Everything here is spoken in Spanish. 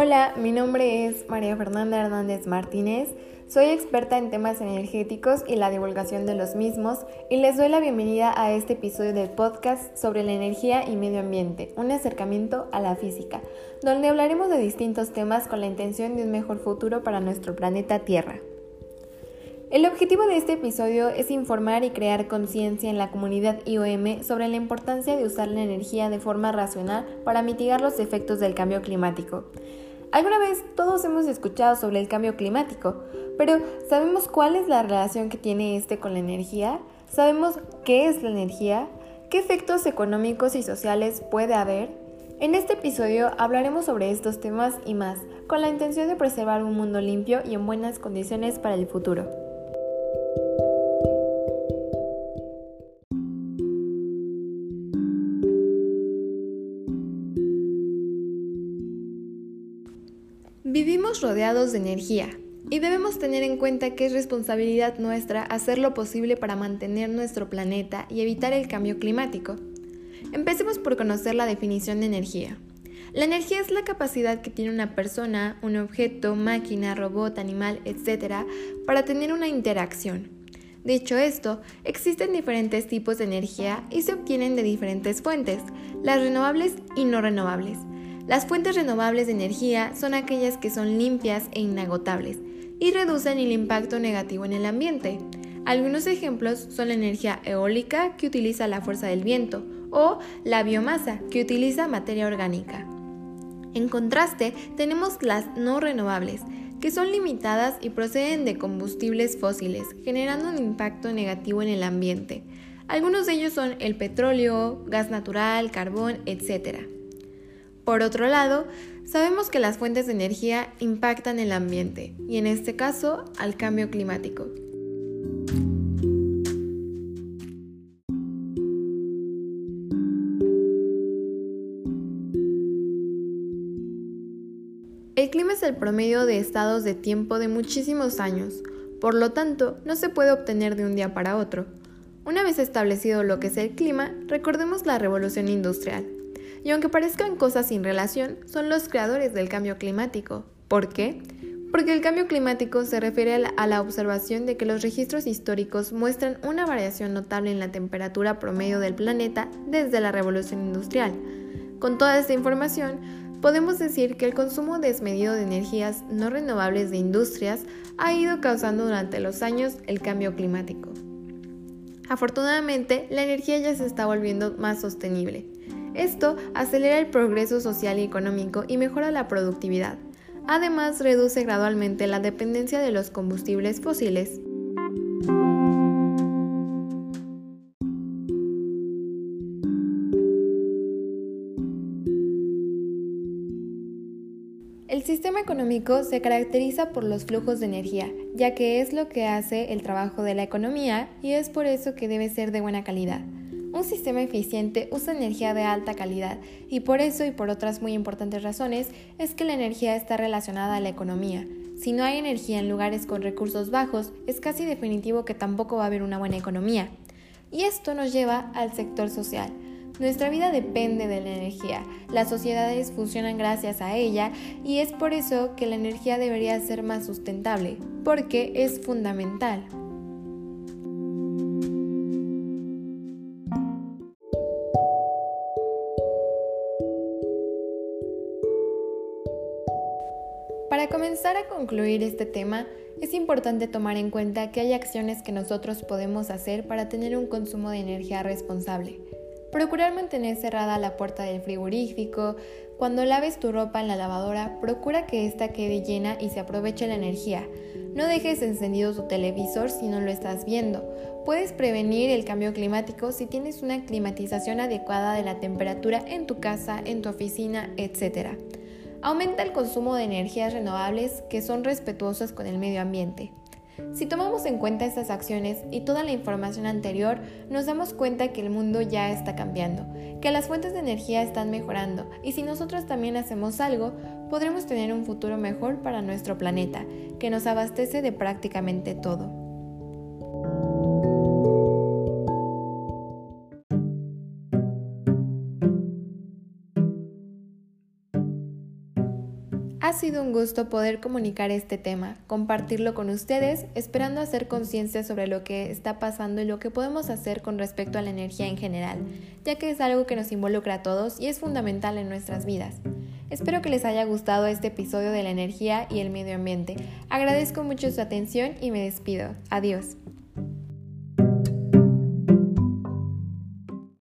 Hola, mi nombre es María Fernanda Hernández Martínez. Soy experta en temas energéticos y la divulgación de los mismos y les doy la bienvenida a este episodio del podcast sobre la energía y medio ambiente, un acercamiento a la física, donde hablaremos de distintos temas con la intención de un mejor futuro para nuestro planeta Tierra. El objetivo de este episodio es informar y crear conciencia en la comunidad IOM sobre la importancia de usar la energía de forma racional para mitigar los efectos del cambio climático. Alguna vez todos hemos escuchado sobre el cambio climático, pero ¿sabemos cuál es la relación que tiene este con la energía? ¿Sabemos qué es la energía? ¿Qué efectos económicos y sociales puede haber? En este episodio hablaremos sobre estos temas y más, con la intención de preservar un mundo limpio y en buenas condiciones para el futuro. Vivimos rodeados de energía y debemos tener en cuenta que es responsabilidad nuestra hacer lo posible para mantener nuestro planeta y evitar el cambio climático. Empecemos por conocer la definición de energía. La energía es la capacidad que tiene una persona, un objeto, máquina, robot, animal, etc., para tener una interacción. Dicho esto, existen diferentes tipos de energía y se obtienen de diferentes fuentes, las renovables y no renovables. Las fuentes renovables de energía son aquellas que son limpias e inagotables y reducen el impacto negativo en el ambiente. Algunos ejemplos son la energía eólica que utiliza la fuerza del viento o la biomasa que utiliza materia orgánica. En contraste, tenemos las no renovables, que son limitadas y proceden de combustibles fósiles, generando un impacto negativo en el ambiente. Algunos de ellos son el petróleo, gas natural, carbón, etc. Por otro lado, sabemos que las fuentes de energía impactan el ambiente y en este caso al cambio climático. El clima es el promedio de estados de tiempo de muchísimos años, por lo tanto no se puede obtener de un día para otro. Una vez establecido lo que es el clima, recordemos la revolución industrial y aunque parezcan cosas sin relación, son los creadores del cambio climático. ¿Por qué? Porque el cambio climático se refiere a la observación de que los registros históricos muestran una variación notable en la temperatura promedio del planeta desde la revolución industrial. Con toda esta información, podemos decir que el consumo desmedido de energías no renovables de industrias ha ido causando durante los años el cambio climático. Afortunadamente, la energía ya se está volviendo más sostenible. Esto acelera el progreso social y económico y mejora la productividad. Además, reduce gradualmente la dependencia de los combustibles fósiles. El sistema económico se caracteriza por los flujos de energía, ya que es lo que hace el trabajo de la economía y es por eso que debe ser de buena calidad. Un sistema eficiente usa energía de alta calidad y por eso y por otras muy importantes razones es que la energía está relacionada a la economía. Si no hay energía en lugares con recursos bajos, es casi definitivo que tampoco va a haber una buena economía. Y esto nos lleva al sector social. Nuestra vida depende de la energía, las sociedades funcionan gracias a ella y es por eso que la energía debería ser más sustentable, porque es fundamental. Para comenzar a concluir este tema, es importante tomar en cuenta que hay acciones que nosotros podemos hacer para tener un consumo de energía responsable. Procurar mantener cerrada la puerta del frigorífico. Cuando laves tu ropa en la lavadora, procura que ésta quede llena y se aproveche la energía. No dejes encendido tu televisor si no lo estás viendo. Puedes prevenir el cambio climático si tienes una climatización adecuada de la temperatura en tu casa, en tu oficina, etc. Aumenta el consumo de energías renovables que son respetuosas con el medio ambiente. Si tomamos en cuenta estas acciones y toda la información anterior, nos damos cuenta que el mundo ya está cambiando, que las fuentes de energía están mejorando y si nosotros también hacemos algo, podremos tener un futuro mejor para nuestro planeta, que nos abastece de prácticamente todo. Ha sido un gusto poder comunicar este tema, compartirlo con ustedes, esperando hacer conciencia sobre lo que está pasando y lo que podemos hacer con respecto a la energía en general, ya que es algo que nos involucra a todos y es fundamental en nuestras vidas. Espero que les haya gustado este episodio de la energía y el medio ambiente. Agradezco mucho su atención y me despido. Adiós.